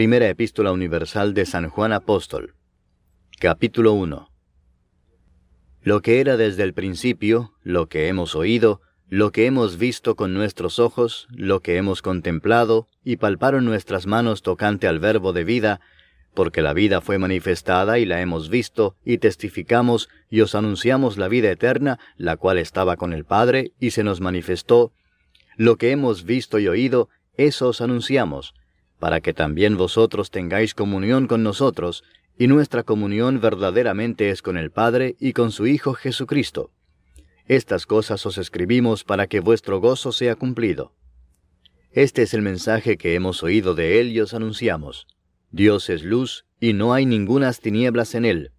Primera Epístola Universal de San Juan Apóstol. Capítulo 1 Lo que era desde el principio, lo que hemos oído, lo que hemos visto con nuestros ojos, lo que hemos contemplado, y palparon nuestras manos tocante al verbo de vida, porque la vida fue manifestada y la hemos visto, y testificamos y os anunciamos la vida eterna, la cual estaba con el Padre, y se nos manifestó. Lo que hemos visto y oído, eso os anunciamos, para que también vosotros tengáis comunión con nosotros, y nuestra comunión verdaderamente es con el Padre y con su Hijo Jesucristo. Estas cosas os escribimos para que vuestro gozo sea cumplido. Este es el mensaje que hemos oído de Él y os anunciamos. Dios es luz, y no hay ningunas tinieblas en Él.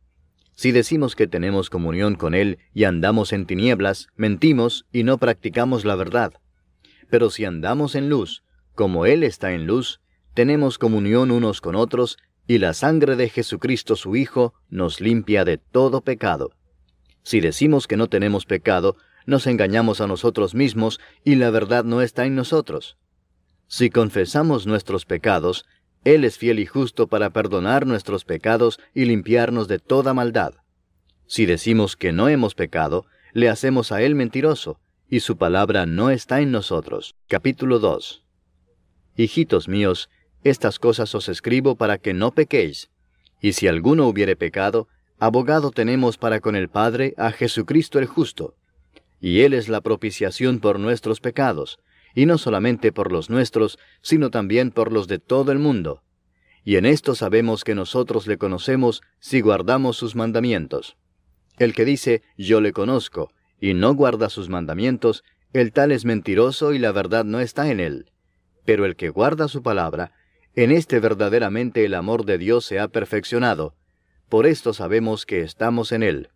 Si decimos que tenemos comunión con Él y andamos en tinieblas, mentimos y no practicamos la verdad. Pero si andamos en luz, como Él está en luz, tenemos comunión unos con otros, y la sangre de Jesucristo su Hijo nos limpia de todo pecado. Si decimos que no tenemos pecado, nos engañamos a nosotros mismos y la verdad no está en nosotros. Si confesamos nuestros pecados, Él es fiel y justo para perdonar nuestros pecados y limpiarnos de toda maldad. Si decimos que no hemos pecado, le hacemos a Él mentiroso, y su palabra no está en nosotros. Capítulo 2 Hijitos míos, estas cosas os escribo para que no pequéis. Y si alguno hubiere pecado, abogado tenemos para con el Padre a Jesucristo el justo, y Él es la propiciación por nuestros pecados, y no solamente por los nuestros, sino también por los de todo el mundo. Y en esto sabemos que nosotros le conocemos si guardamos sus mandamientos. El que dice, yo le conozco, y no guarda sus mandamientos, el tal es mentiroso y la verdad no está en él. Pero el que guarda su palabra, en este verdaderamente el amor de Dios se ha perfeccionado, por esto sabemos que estamos en Él.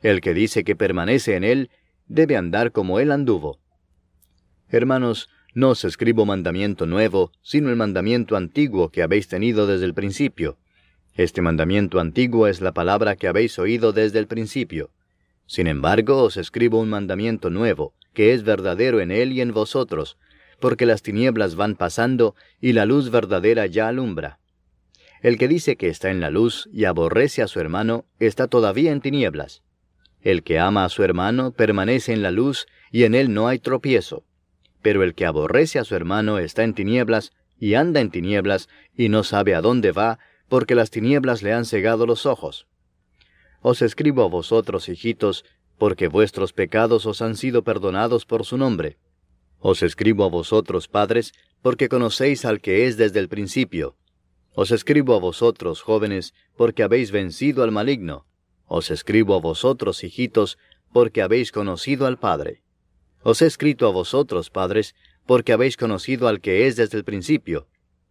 El que dice que permanece en Él, debe andar como Él anduvo. Hermanos, no os escribo mandamiento nuevo, sino el mandamiento antiguo que habéis tenido desde el principio. Este mandamiento antiguo es la palabra que habéis oído desde el principio. Sin embargo, os escribo un mandamiento nuevo, que es verdadero en Él y en vosotros, porque las tinieblas van pasando y la luz verdadera ya alumbra. El que dice que está en la luz y aborrece a su hermano está todavía en tinieblas. El que ama a su hermano permanece en la luz y en él no hay tropiezo. Pero el que aborrece a su hermano está en tinieblas y anda en tinieblas y no sabe a dónde va porque las tinieblas le han cegado los ojos. Os escribo a vosotros, hijitos, porque vuestros pecados os han sido perdonados por su nombre. Os escribo a vosotros, padres, porque conocéis al que es desde el principio. Os escribo a vosotros, jóvenes, porque habéis vencido al maligno. Os escribo a vosotros, hijitos, porque habéis conocido al Padre. Os he escrito a vosotros, padres, porque habéis conocido al que es desde el principio.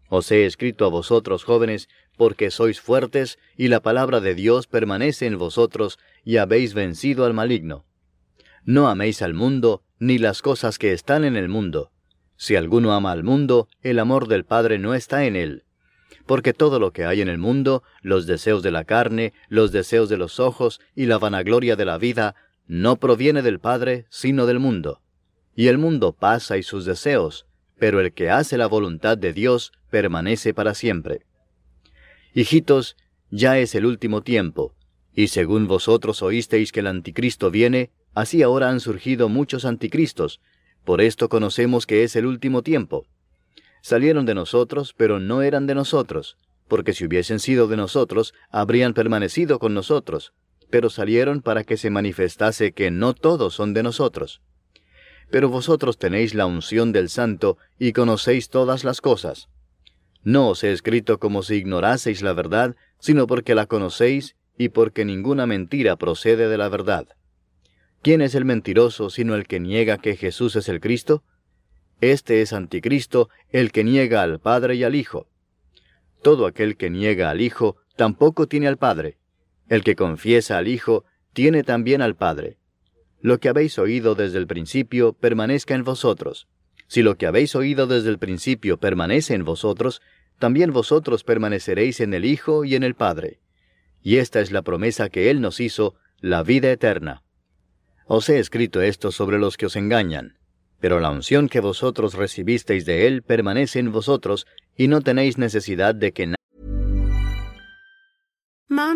Os he escrito a vosotros, jóvenes, porque sois fuertes, y la palabra de Dios permanece en vosotros, y habéis vencido al maligno. No améis al mundo, ni las cosas que están en el mundo. Si alguno ama al mundo, el amor del Padre no está en él porque todo lo que hay en el mundo, los deseos de la carne, los deseos de los ojos y la vanagloria de la vida, no proviene del Padre, sino del mundo. Y el mundo pasa y sus deseos, pero el que hace la voluntad de Dios permanece para siempre. Hijitos, ya es el último tiempo, y según vosotros oísteis que el anticristo viene, así ahora han surgido muchos anticristos, por esto conocemos que es el último tiempo. Salieron de nosotros, pero no eran de nosotros, porque si hubiesen sido de nosotros, habrían permanecido con nosotros, pero salieron para que se manifestase que no todos son de nosotros. Pero vosotros tenéis la unción del Santo y conocéis todas las cosas. No os he escrito como si ignoraseis la verdad, sino porque la conocéis y porque ninguna mentira procede de la verdad. ¿Quién es el mentiroso sino el que niega que Jesús es el Cristo? Este es anticristo, el que niega al Padre y al Hijo. Todo aquel que niega al Hijo tampoco tiene al Padre. El que confiesa al Hijo tiene también al Padre. Lo que habéis oído desde el principio permanezca en vosotros. Si lo que habéis oído desde el principio permanece en vosotros, también vosotros permaneceréis en el Hijo y en el Padre. Y esta es la promesa que Él nos hizo, la vida eterna. Os he escrito esto sobre los que os engañan, pero la unción que vosotros recibisteis de Él permanece en vosotros, y no tenéis necesidad de que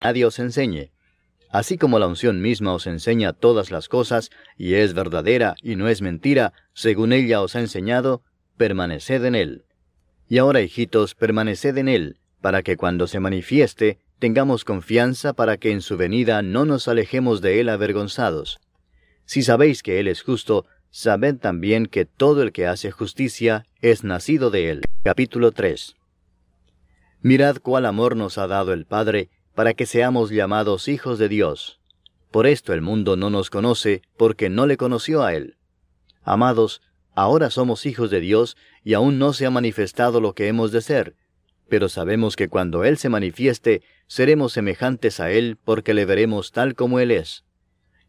Nadie os enseñe. Así como la unción misma os enseña todas las cosas, y es verdadera y no es mentira, según ella os ha enseñado, permaneced en él. Y ahora, hijitos, permaneced en él, para que cuando se manifieste, tengamos confianza para que en su venida no nos alejemos de él avergonzados. Si sabéis que él es justo, sabed también que todo el que hace justicia es nacido de él. Capítulo 3 Mirad cuál amor nos ha dado el Padre, para que seamos llamados hijos de Dios. Por esto el mundo no nos conoce, porque no le conoció a Él. Amados, ahora somos hijos de Dios, y aún no se ha manifestado lo que hemos de ser, pero sabemos que cuando Él se manifieste, seremos semejantes a Él, porque le veremos tal como Él es.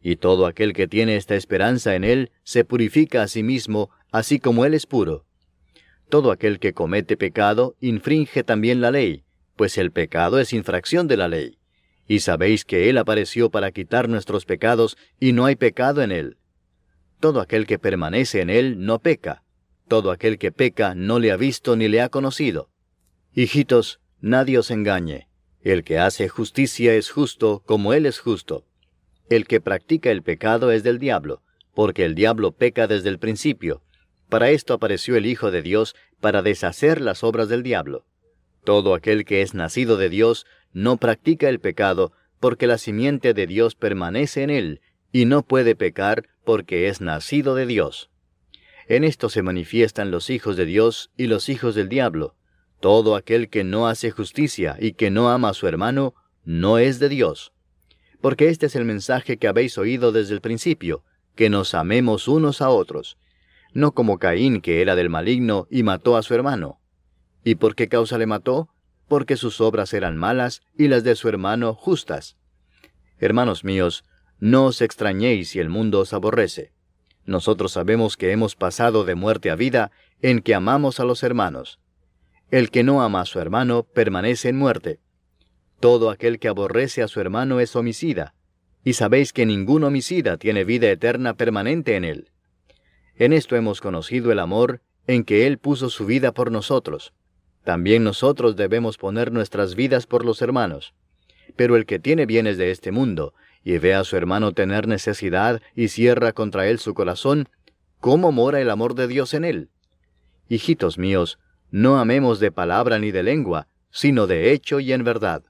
Y todo aquel que tiene esta esperanza en Él, se purifica a sí mismo, así como Él es puro. Todo aquel que comete pecado, infringe también la ley, pues el pecado es infracción de la ley. Y sabéis que Él apareció para quitar nuestros pecados, y no hay pecado en Él. Todo aquel que permanece en Él no peca. Todo aquel que peca no le ha visto ni le ha conocido. Hijitos, nadie os engañe. El que hace justicia es justo como Él es justo. El que practica el pecado es del diablo, porque el diablo peca desde el principio. Para esto apareció el Hijo de Dios, para deshacer las obras del diablo. Todo aquel que es nacido de Dios no practica el pecado, porque la simiente de Dios permanece en él, y no puede pecar porque es nacido de Dios. En esto se manifiestan los hijos de Dios y los hijos del diablo. Todo aquel que no hace justicia y que no ama a su hermano, no es de Dios. Porque este es el mensaje que habéis oído desde el principio, que nos amemos unos a otros, no como Caín que era del maligno y mató a su hermano. ¿Y por qué causa le mató? Porque sus obras eran malas y las de su hermano justas. Hermanos míos, no os extrañéis si el mundo os aborrece. Nosotros sabemos que hemos pasado de muerte a vida en que amamos a los hermanos. El que no ama a su hermano permanece en muerte. Todo aquel que aborrece a su hermano es homicida, y sabéis que ningún homicida tiene vida eterna permanente en él. En esto hemos conocido el amor en que Él puso su vida por nosotros. También nosotros debemos poner nuestras vidas por los hermanos. Pero el que tiene bienes de este mundo, y ve a su hermano tener necesidad y cierra contra él su corazón, ¿cómo mora el amor de Dios en él? Hijitos míos, no amemos de palabra ni de lengua, sino de hecho y en verdad.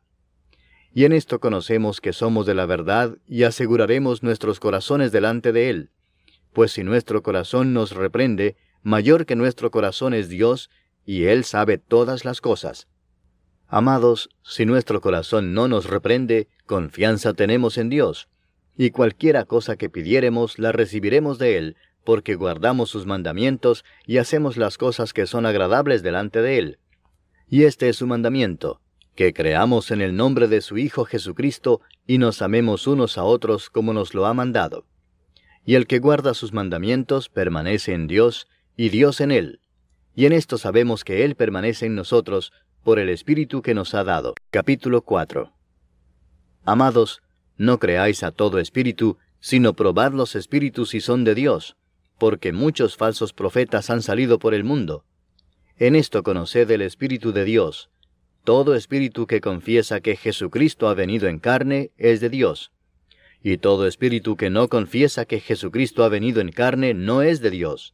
Y en esto conocemos que somos de la verdad y aseguraremos nuestros corazones delante de Él. Pues si nuestro corazón nos reprende, mayor que nuestro corazón es Dios, y Él sabe todas las cosas. Amados, si nuestro corazón no nos reprende, confianza tenemos en Dios, y cualquiera cosa que pidiéremos la recibiremos de Él, porque guardamos sus mandamientos y hacemos las cosas que son agradables delante de Él. Y este es su mandamiento, que creamos en el nombre de su Hijo Jesucristo y nos amemos unos a otros como nos lo ha mandado. Y el que guarda sus mandamientos permanece en Dios, y Dios en él. Y en esto sabemos que Él permanece en nosotros por el Espíritu que nos ha dado. Capítulo 4 Amados, no creáis a todo espíritu, sino probad los espíritus si son de Dios, porque muchos falsos profetas han salido por el mundo. En esto conoced el Espíritu de Dios. Todo espíritu que confiesa que Jesucristo ha venido en carne es de Dios. Y todo espíritu que no confiesa que Jesucristo ha venido en carne no es de Dios.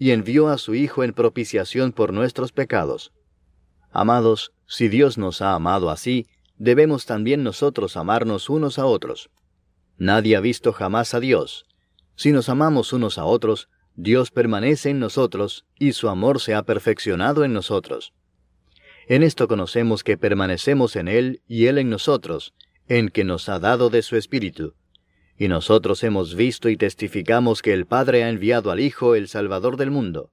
y envió a su Hijo en propiciación por nuestros pecados. Amados, si Dios nos ha amado así, debemos también nosotros amarnos unos a otros. Nadie ha visto jamás a Dios. Si nos amamos unos a otros, Dios permanece en nosotros y su amor se ha perfeccionado en nosotros. En esto conocemos que permanecemos en Él y Él en nosotros, en que nos ha dado de su Espíritu. Y nosotros hemos visto y testificamos que el Padre ha enviado al Hijo, el Salvador del mundo.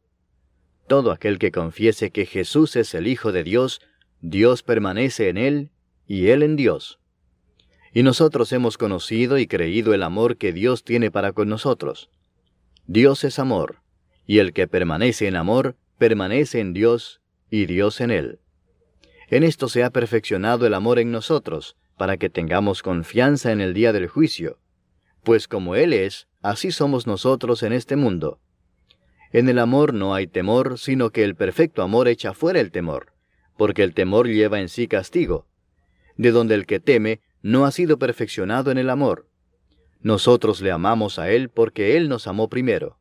Todo aquel que confiese que Jesús es el Hijo de Dios, Dios permanece en Él y Él en Dios. Y nosotros hemos conocido y creído el amor que Dios tiene para con nosotros. Dios es amor, y el que permanece en amor, permanece en Dios, y Dios en él. En esto se ha perfeccionado el amor en nosotros, para que tengamos confianza en el día del juicio, pues como Él es, así somos nosotros en este mundo. En el amor no hay temor, sino que el perfecto amor echa fuera el temor, porque el temor lleva en sí castigo, de donde el que teme no ha sido perfeccionado en el amor. Nosotros le amamos a Él porque Él nos amó primero.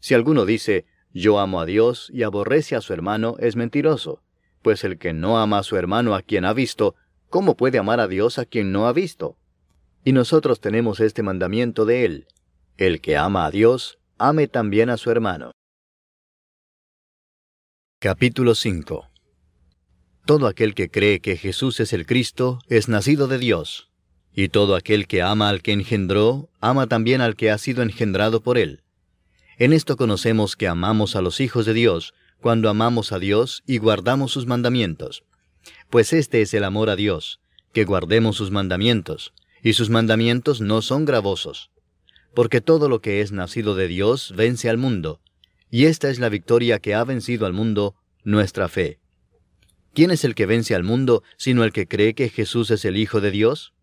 Si alguno dice, yo amo a Dios y aborrece a su hermano, es mentiroso, pues el que no ama a su hermano a quien ha visto, ¿cómo puede amar a Dios a quien no ha visto? Y nosotros tenemos este mandamiento de Él, el que ama a Dios, ame también a su hermano. Capítulo 5 todo aquel que cree que Jesús es el Cristo es nacido de Dios, y todo aquel que ama al que engendró, ama también al que ha sido engendrado por él. En esto conocemos que amamos a los hijos de Dios, cuando amamos a Dios y guardamos sus mandamientos. Pues este es el amor a Dios, que guardemos sus mandamientos, y sus mandamientos no son gravosos. Porque todo lo que es nacido de Dios vence al mundo, y esta es la victoria que ha vencido al mundo, nuestra fe. ¿Quién es el que vence al mundo sino el que cree que Jesús es el Hijo de Dios?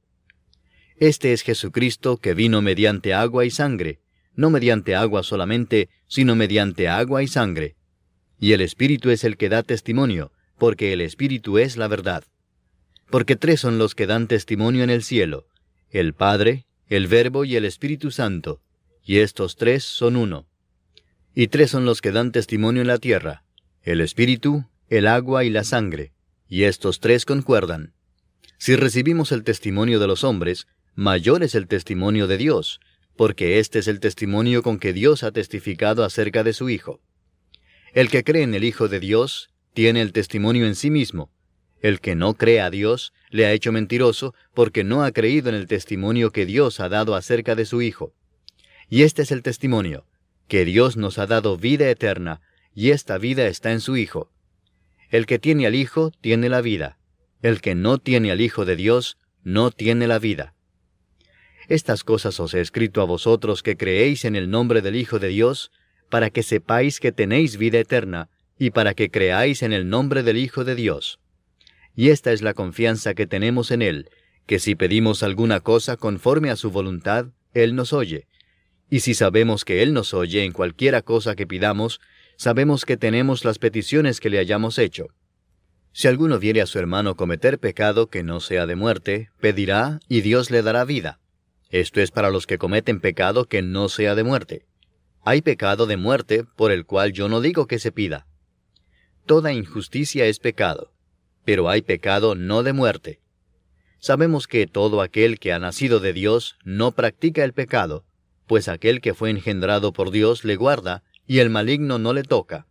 Este es Jesucristo que vino mediante agua y sangre, no mediante agua solamente, sino mediante agua y sangre. Y el Espíritu es el que da testimonio, porque el Espíritu es la verdad. Porque tres son los que dan testimonio en el cielo, el Padre, el Verbo y el Espíritu Santo, y estos tres son uno. Y tres son los que dan testimonio en la tierra, el Espíritu, el agua y la sangre, y estos tres concuerdan. Si recibimos el testimonio de los hombres, mayor es el testimonio de Dios, porque este es el testimonio con que Dios ha testificado acerca de su Hijo. El que cree en el Hijo de Dios tiene el testimonio en sí mismo. El que no cree a Dios le ha hecho mentiroso porque no ha creído en el testimonio que Dios ha dado acerca de su Hijo. Y este es el testimonio, que Dios nos ha dado vida eterna, y esta vida está en su Hijo. El que tiene al Hijo tiene la vida. El que no tiene al Hijo de Dios no tiene la vida. Estas cosas os he escrito a vosotros que creéis en el nombre del Hijo de Dios, para que sepáis que tenéis vida eterna, y para que creáis en el nombre del Hijo de Dios. Y esta es la confianza que tenemos en Él, que si pedimos alguna cosa conforme a su voluntad, Él nos oye. Y si sabemos que Él nos oye en cualquiera cosa que pidamos, sabemos que tenemos las peticiones que le hayamos hecho. Si alguno viere a su hermano cometer pecado que no sea de muerte, pedirá y Dios le dará vida. Esto es para los que cometen pecado que no sea de muerte. Hay pecado de muerte por el cual yo no digo que se pida. Toda injusticia es pecado, pero hay pecado no de muerte. Sabemos que todo aquel que ha nacido de Dios no practica el pecado, pues aquel que fue engendrado por Dios le guarda, y el maligno no le toca.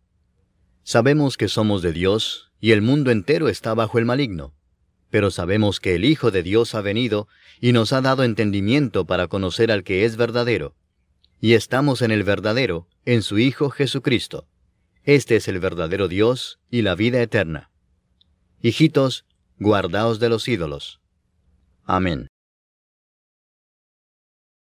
Sabemos que somos de Dios, y el mundo entero está bajo el maligno. Pero sabemos que el Hijo de Dios ha venido y nos ha dado entendimiento para conocer al que es verdadero. Y estamos en el verdadero, en su Hijo Jesucristo. Este es el verdadero Dios y la vida eterna. Hijitos, guardaos de los ídolos. Amén.